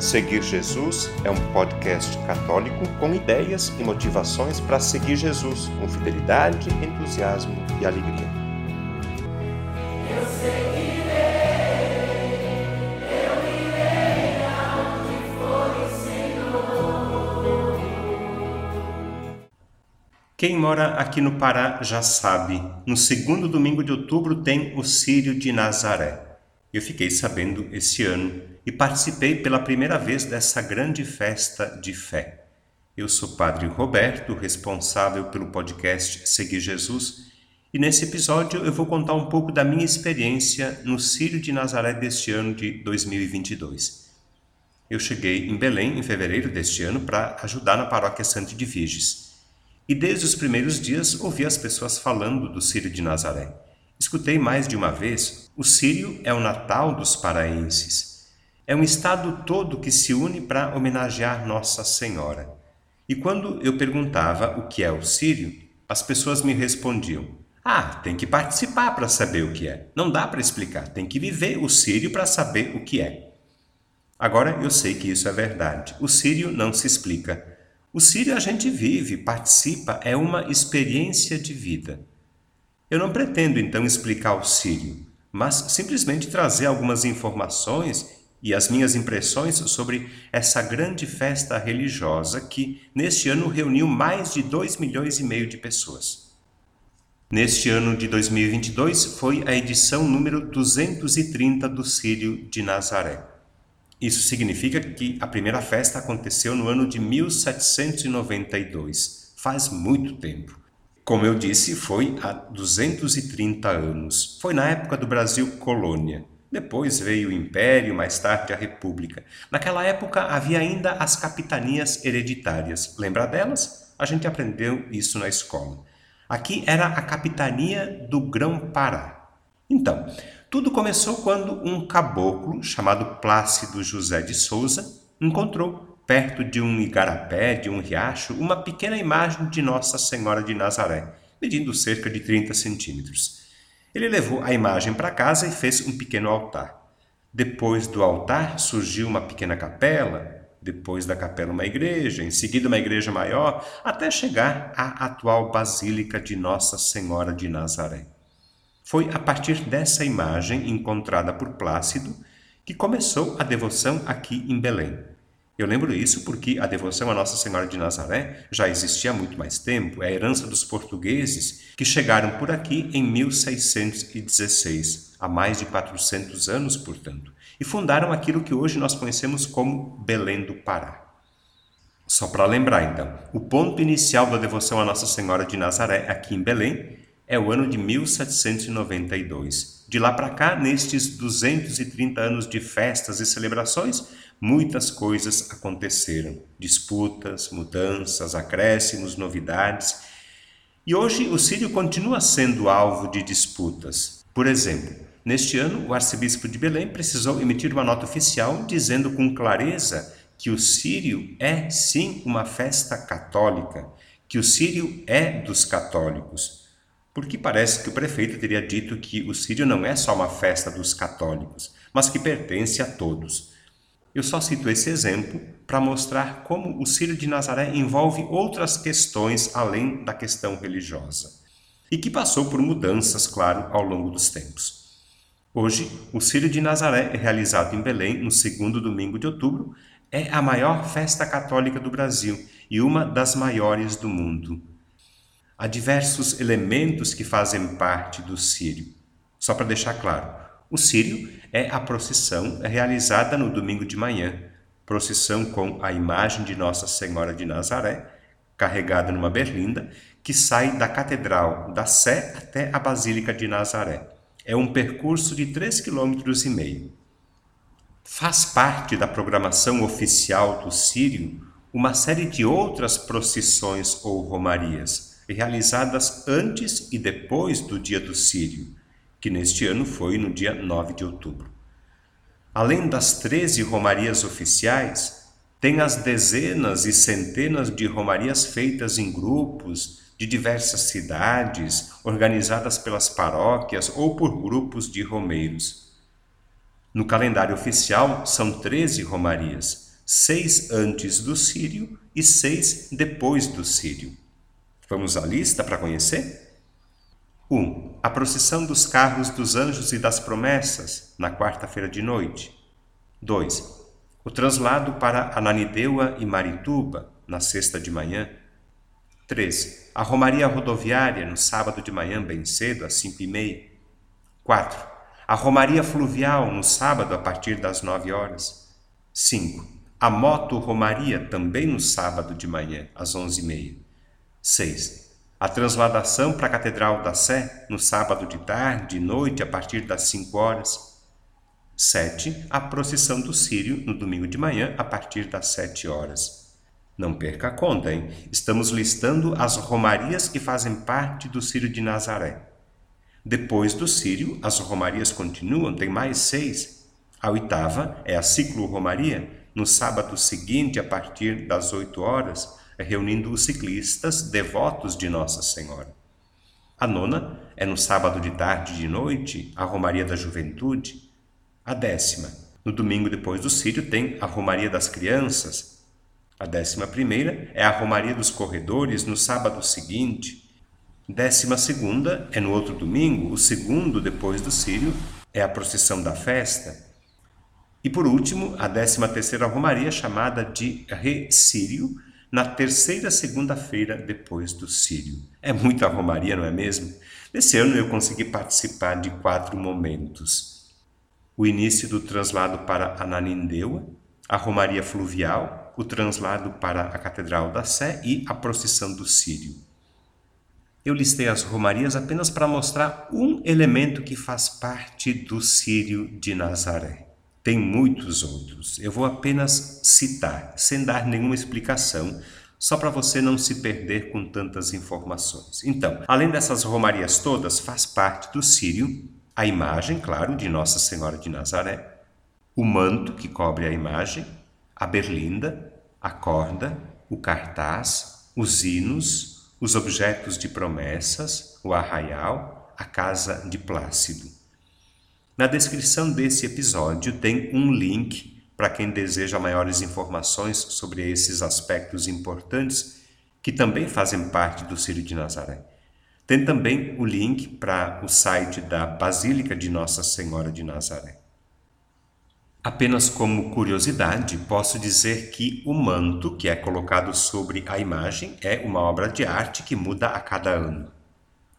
Seguir Jesus é um podcast católico com ideias e motivações para seguir Jesus com fidelidade, entusiasmo e alegria. Eu seguirei, eu irei for o Senhor. Quem mora aqui no Pará já sabe, no segundo domingo de outubro tem o Círio de Nazaré. Eu fiquei sabendo esse ano e participei pela primeira vez dessa grande festa de fé. Eu sou Padre Roberto, responsável pelo podcast Seguir Jesus, e nesse episódio eu vou contar um pouco da minha experiência no Círio de Nazaré deste ano de 2022. Eu cheguei em Belém em fevereiro deste ano para ajudar na paróquia Santo de Viges. E desde os primeiros dias ouvi as pessoas falando do Círio de Nazaré. Escutei mais de uma vez: o Sírio é o Natal dos paraenses. É um estado todo que se une para homenagear Nossa Senhora. E quando eu perguntava o que é o Sírio, as pessoas me respondiam: Ah, tem que participar para saber o que é. Não dá para explicar, tem que viver o Sírio para saber o que é. Agora eu sei que isso é verdade. O Sírio não se explica. O Sírio a gente vive, participa, é uma experiência de vida. Eu não pretendo então explicar o Sírio, mas simplesmente trazer algumas informações e as minhas impressões sobre essa grande festa religiosa que neste ano reuniu mais de 2 milhões e meio de pessoas. Neste ano de 2022 foi a edição número 230 do Sírio de Nazaré. Isso significa que a primeira festa aconteceu no ano de 1792, faz muito tempo. Como eu disse, foi há 230 anos. Foi na época do Brasil colônia. Depois veio o Império, mais tarde a República. Naquela época havia ainda as capitanias hereditárias. Lembra delas? A gente aprendeu isso na escola. Aqui era a capitania do Grão-Pará. Então, tudo começou quando um caboclo chamado Plácido José de Souza encontrou perto de um igarapé, de um riacho, uma pequena imagem de Nossa Senhora de Nazaré, medindo cerca de 30 centímetros. Ele levou a imagem para casa e fez um pequeno altar. Depois do altar surgiu uma pequena capela, depois da capela uma igreja, em seguida uma igreja maior, até chegar à atual Basílica de Nossa Senhora de Nazaré. Foi a partir dessa imagem encontrada por Plácido que começou a devoção aqui em Belém. Eu lembro isso porque a devoção a Nossa Senhora de Nazaré já existia há muito mais tempo, é a herança dos portugueses que chegaram por aqui em 1616, há mais de 400 anos, portanto, e fundaram aquilo que hoje nós conhecemos como Belém do Pará. Só para lembrar, então, o ponto inicial da devoção a Nossa Senhora de Nazaré aqui em Belém é o ano de 1792. De lá para cá, nestes 230 anos de festas e celebrações, muitas coisas aconteceram: disputas, mudanças, acréscimos, novidades. E hoje o Sírio continua sendo alvo de disputas. Por exemplo, neste ano, o arcebispo de Belém precisou emitir uma nota oficial dizendo com clareza que o Sírio é sim uma festa católica, que o Sírio é dos católicos. Porque parece que o prefeito teria dito que o Sírio não é só uma festa dos católicos, mas que pertence a todos. Eu só cito esse exemplo para mostrar como o Círio de Nazaré envolve outras questões além da questão religiosa e que passou por mudanças, claro, ao longo dos tempos. Hoje, o Círio de Nazaré realizado em Belém no segundo domingo de outubro. É a maior festa católica do Brasil e uma das maiores do mundo. Há diversos elementos que fazem parte do Círio. Só para deixar claro, o Círio é a procissão realizada no domingo de manhã, procissão com a imagem de Nossa Senhora de Nazaré, carregada numa berlinda, que sai da Catedral da Sé até a Basílica de Nazaré. É um percurso de 3,5 km. Faz parte da programação oficial do Sírio uma série de outras procissões ou romarias, realizadas antes e depois do dia do Sírio, que neste ano foi no dia 9 de outubro. Além das 13 romarias oficiais, tem as dezenas e centenas de romarias feitas em grupos de diversas cidades, organizadas pelas paróquias ou por grupos de romeiros. No calendário oficial são 13 romarias, seis antes do Sírio e seis depois do Sírio. Vamos à lista para conhecer? 1. Um, a procissão dos carros dos anjos e das promessas, na quarta-feira de noite. 2. O translado para Ananideua e Marituba, na sexta de manhã. 3. A Romaria Rodoviária, no sábado de manhã, bem cedo, às 5 e meia. 4. A Romaria Fluvial, no sábado, a partir das 9 horas. 5. A Moto Romaria, também no sábado de manhã, às 11 e meia. 6. A transladação para a Catedral da Sé, no sábado de tarde e noite, a partir das 5 horas. 7. A procissão do Sírio, no domingo de manhã, a partir das 7 horas. Não perca a conta, hein? Estamos listando as romarias que fazem parte do Círio de Nazaré. Depois do Círio, as romarias continuam, tem mais seis. A oitava é a ciclo-romaria, no sábado seguinte, a partir das oito horas, reunindo os ciclistas devotos de Nossa Senhora. A nona é no sábado de tarde e de noite, a Romaria da Juventude. A décima, no domingo depois do Círio, tem a Romaria das Crianças, a décima primeira é a Romaria dos Corredores no sábado seguinte. Décima segunda é no outro domingo, o segundo depois do Sírio, é a procissão da festa. E por último, a décima terceira Romaria chamada de Re-Sírio, na terceira segunda-feira depois do Sírio. É muita Romaria, não é mesmo? Nesse ano eu consegui participar de quatro momentos. O início do translado para Ananindeua, a Romaria Fluvial, o translado para a Catedral da Sé e a procissão do Sírio. Eu listei as romarias apenas para mostrar um elemento que faz parte do Sírio de Nazaré. Tem muitos outros. Eu vou apenas citar, sem dar nenhuma explicação, só para você não se perder com tantas informações. Então, além dessas romarias todas, faz parte do Sírio a imagem, claro, de Nossa Senhora de Nazaré, o manto que cobre a imagem, a berlinda, a corda, o cartaz, os hinos, os objetos de promessas, o arraial, a casa de Plácido. Na descrição desse episódio tem um link para quem deseja maiores informações sobre esses aspectos importantes que também fazem parte do Círio de Nazaré. Tem também o link para o site da Basílica de Nossa Senhora de Nazaré. Apenas como curiosidade, posso dizer que o manto que é colocado sobre a imagem é uma obra de arte que muda a cada ano.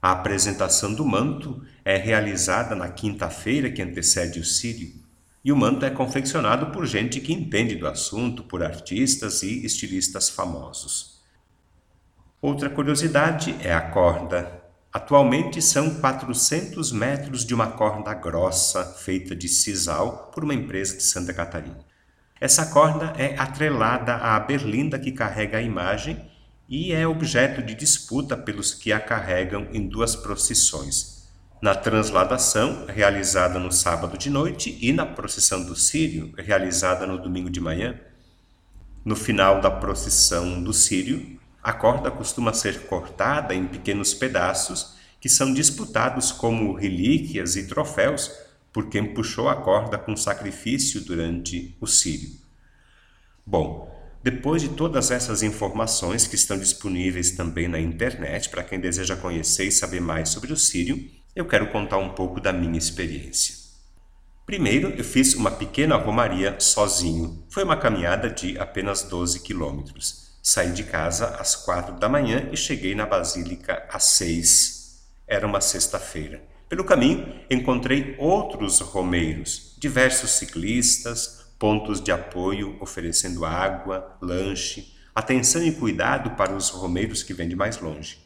A apresentação do manto é realizada na quinta-feira que antecede o Sírio, e o manto é confeccionado por gente que entende do assunto, por artistas e estilistas famosos. Outra curiosidade é a corda Atualmente são 400 metros de uma corda grossa feita de sisal por uma empresa de Santa Catarina. Essa corda é atrelada à berlinda que carrega a imagem e é objeto de disputa pelos que a carregam em duas procissões. Na transladação, realizada no sábado de noite, e na procissão do Sírio, realizada no domingo de manhã. No final da procissão do Sírio, a corda costuma ser cortada em pequenos pedaços que são disputados como relíquias e troféus por quem puxou a corda com sacrifício durante o Sírio. Bom, depois de todas essas informações que estão disponíveis também na internet para quem deseja conhecer e saber mais sobre o Sírio, eu quero contar um pouco da minha experiência. Primeiro, eu fiz uma pequena romaria sozinho. Foi uma caminhada de apenas 12 quilômetros. Saí de casa às quatro da manhã e cheguei na Basílica às seis. Era uma sexta-feira. Pelo caminho, encontrei outros romeiros, diversos ciclistas, pontos de apoio oferecendo água, lanche, atenção e cuidado para os romeiros que vêm de mais longe.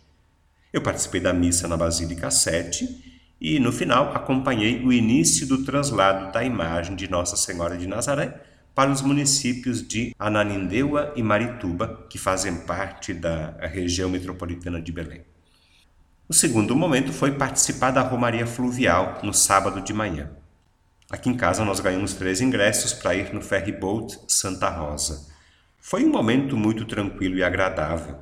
Eu participei da missa na Basílica 7 e, no final, acompanhei o início do translado da imagem de Nossa Senhora de Nazaré para os municípios de Ananindeua e Marituba, que fazem parte da região metropolitana de Belém. O segundo momento foi participar da Romaria Fluvial no sábado de manhã. Aqui em casa nós ganhamos três ingressos para ir no ferry boat Santa Rosa. Foi um momento muito tranquilo e agradável.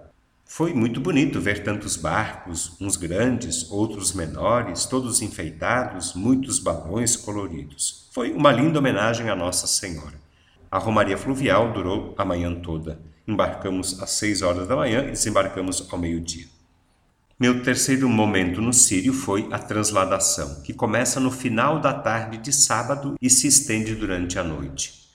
Foi muito bonito ver tantos barcos, uns grandes, outros menores, todos enfeitados, muitos balões coloridos. Foi uma linda homenagem à Nossa Senhora. A romaria fluvial durou a manhã toda. Embarcamos às seis horas da manhã e desembarcamos ao meio-dia. Meu terceiro momento no Sírio foi a transladação, que começa no final da tarde de sábado e se estende durante a noite.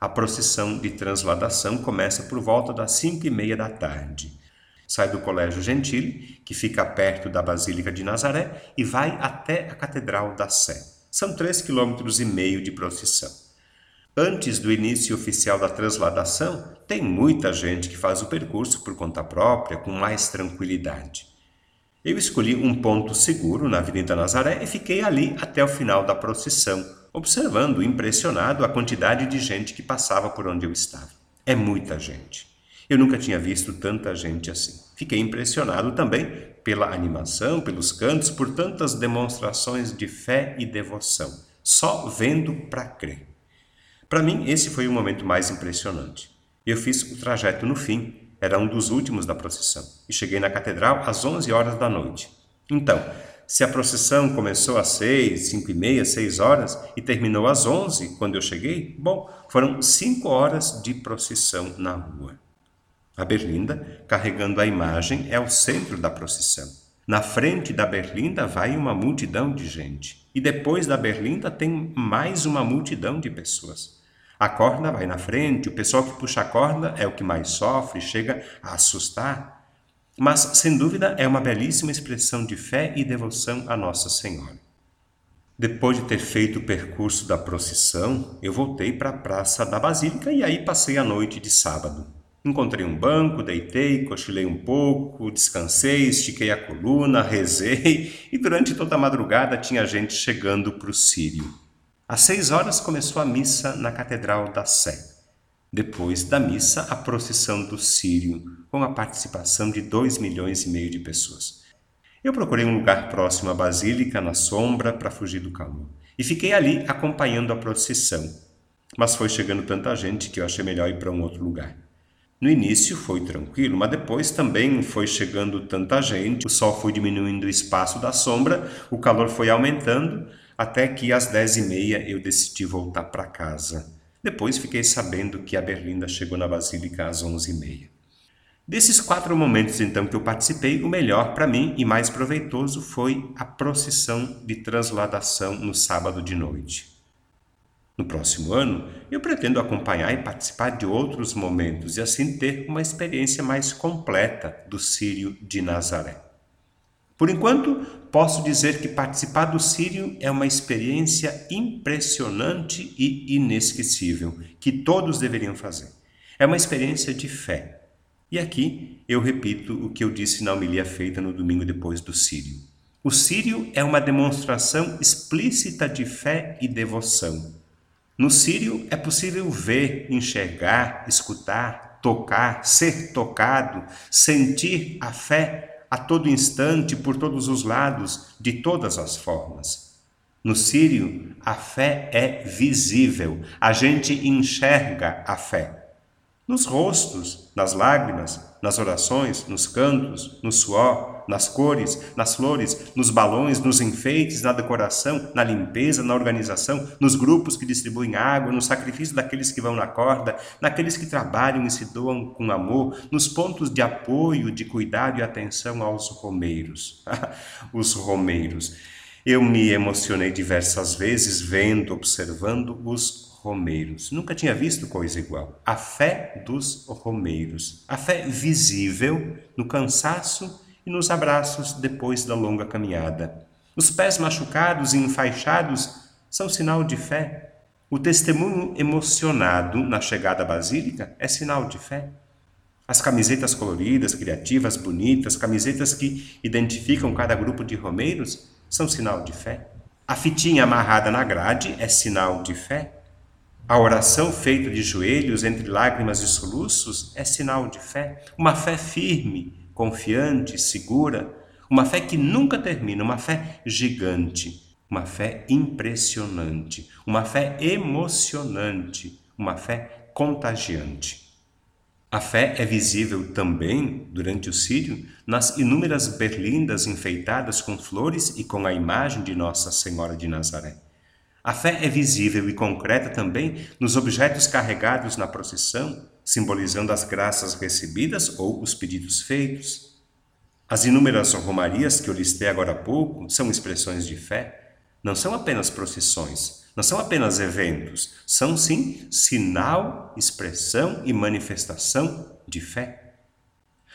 A procissão de transladação começa por volta das cinco e meia da tarde. Sai do Colégio Gentile, que fica perto da Basílica de Nazaré, e vai até a Catedral da Sé. São três quilômetros e meio de procissão. Antes do início oficial da transladação, tem muita gente que faz o percurso por conta própria, com mais tranquilidade. Eu escolhi um ponto seguro na Avenida Nazaré e fiquei ali até o final da procissão, observando, impressionado, a quantidade de gente que passava por onde eu estava. É muita gente. Eu nunca tinha visto tanta gente assim. Fiquei impressionado também pela animação, pelos cantos, por tantas demonstrações de fé e devoção, só vendo para crer. Para mim, esse foi o momento mais impressionante. Eu fiz o trajeto no fim, era um dos últimos da procissão, e cheguei na catedral às 11 horas da noite. Então, se a procissão começou às seis, cinco e meia, seis horas e terminou às onze quando eu cheguei, bom, foram cinco horas de procissão na rua. A berlinda, carregando a imagem, é o centro da procissão. Na frente da berlinda vai uma multidão de gente. E depois da berlinda tem mais uma multidão de pessoas. A corda vai na frente, o pessoal que puxa a corda é o que mais sofre, chega a assustar. Mas, sem dúvida, é uma belíssima expressão de fé e devoção a Nossa Senhora. Depois de ter feito o percurso da procissão, eu voltei para a Praça da Basílica e aí passei a noite de sábado. Encontrei um banco, deitei, cochilei um pouco, descansei, estiquei a coluna, rezei e durante toda a madrugada tinha gente chegando para o Sírio. Às seis horas começou a missa na Catedral da Sé. Depois da missa, a procissão do Sírio, com a participação de dois milhões e meio de pessoas. Eu procurei um lugar próximo à Basílica, na sombra, para fugir do calor. E fiquei ali acompanhando a procissão. Mas foi chegando tanta gente que eu achei melhor ir para um outro lugar. No início foi tranquilo, mas depois também foi chegando tanta gente, o sol foi diminuindo o espaço da sombra, o calor foi aumentando, até que às dez e meia eu decidi voltar para casa. Depois fiquei sabendo que a Berlinda chegou na Basílica às onze e meia. Desses quatro momentos, então, que eu participei, o melhor para mim e mais proveitoso foi a procissão de transladação no sábado de noite. No próximo ano, eu pretendo acompanhar e participar de outros momentos e assim ter uma experiência mais completa do Sírio de Nazaré. Por enquanto, posso dizer que participar do Sírio é uma experiência impressionante e inesquecível, que todos deveriam fazer. É uma experiência de fé. E aqui eu repito o que eu disse na homilia feita no domingo depois do Sírio. O Sírio é uma demonstração explícita de fé e devoção no Sírio é possível ver, enxergar, escutar, tocar, ser tocado, sentir a fé a todo instante, por todos os lados, de todas as formas. No Sírio, a fé é visível, a gente enxerga a fé. Nos rostos, nas lágrimas, nas orações, nos cantos, no suor, nas cores, nas flores, nos balões, nos enfeites, na decoração, na limpeza, na organização, nos grupos que distribuem água, no sacrifício daqueles que vão na corda, naqueles que trabalham e se doam com amor, nos pontos de apoio, de cuidado e atenção aos romeiros. Os romeiros. Eu me emocionei diversas vezes vendo, observando os romeiros. Nunca tinha visto coisa igual. A fé dos romeiros. A fé visível no cansaço e nos abraços depois da longa caminhada. Os pés machucados e enfaixados são sinal de fé. O testemunho emocionado na chegada à basílica é sinal de fé. As camisetas coloridas, criativas, bonitas, camisetas que identificam cada grupo de romeiros, são sinal de fé. A fitinha amarrada na grade é sinal de fé. A oração feita de joelhos entre lágrimas e soluços é sinal de fé. Uma fé firme, confiante, segura, uma fé que nunca termina, uma fé gigante, uma fé impressionante, uma fé emocionante, uma fé contagiante. A fé é visível também, durante o Sírio, nas inúmeras berlindas enfeitadas com flores e com a imagem de Nossa Senhora de Nazaré. A fé é visível e concreta também nos objetos carregados na procissão, simbolizando as graças recebidas ou os pedidos feitos. As inúmeras romarias que eu listei agora há pouco são expressões de fé. Não são apenas procissões, não são apenas eventos, são sim sinal, expressão e manifestação de fé.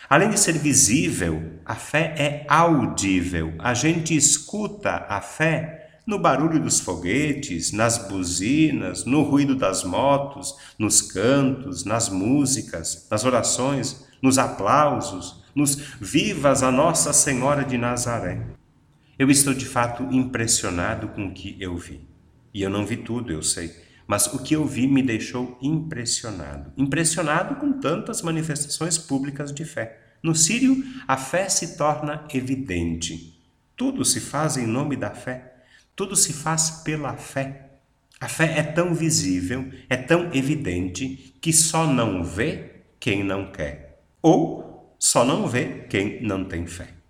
Além de ser visível, a fé é audível. A gente escuta a fé no barulho dos foguetes, nas buzinas, no ruído das motos, nos cantos, nas músicas, nas orações, nos aplausos, nos vivas a Nossa Senhora de Nazaré. Eu estou de fato impressionado com o que eu vi. E eu não vi tudo, eu sei, mas o que eu vi me deixou impressionado. Impressionado com tantas manifestações públicas de fé. No Sírio, a fé se torna evidente. Tudo se faz em nome da fé. Tudo se faz pela fé. A fé é tão visível, é tão evidente, que só não vê quem não quer, ou só não vê quem não tem fé.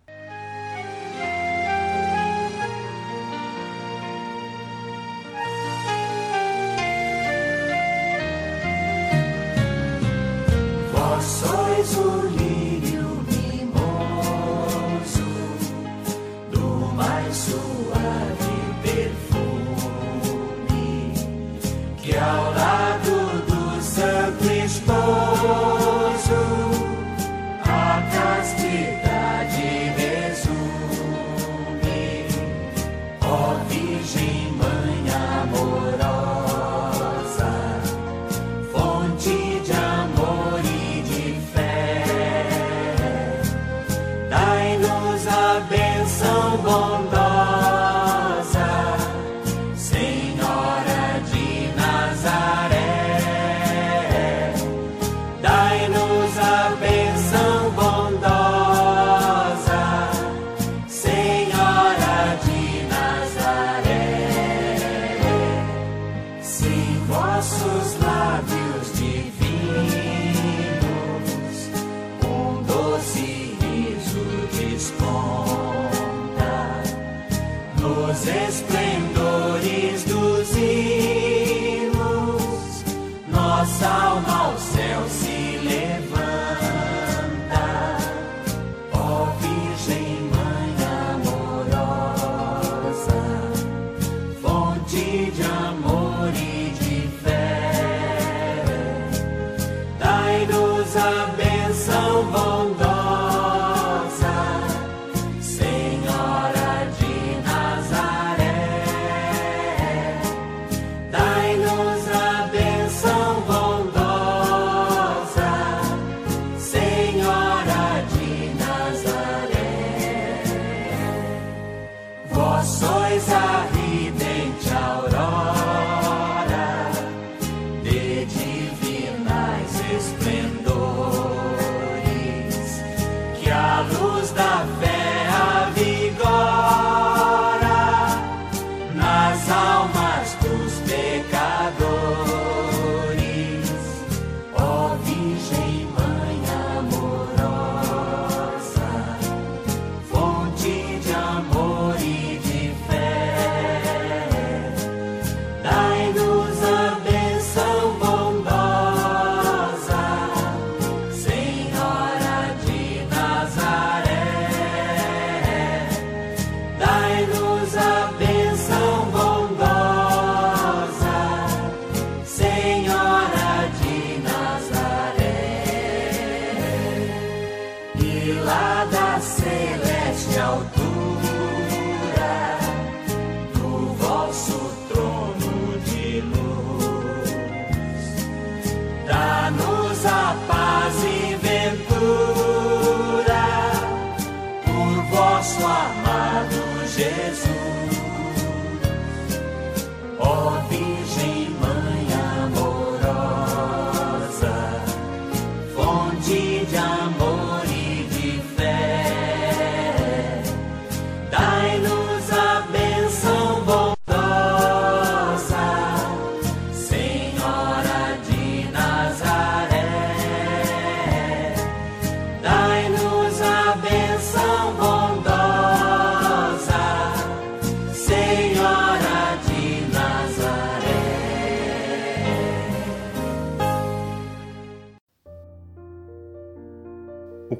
E lá da celeste altura,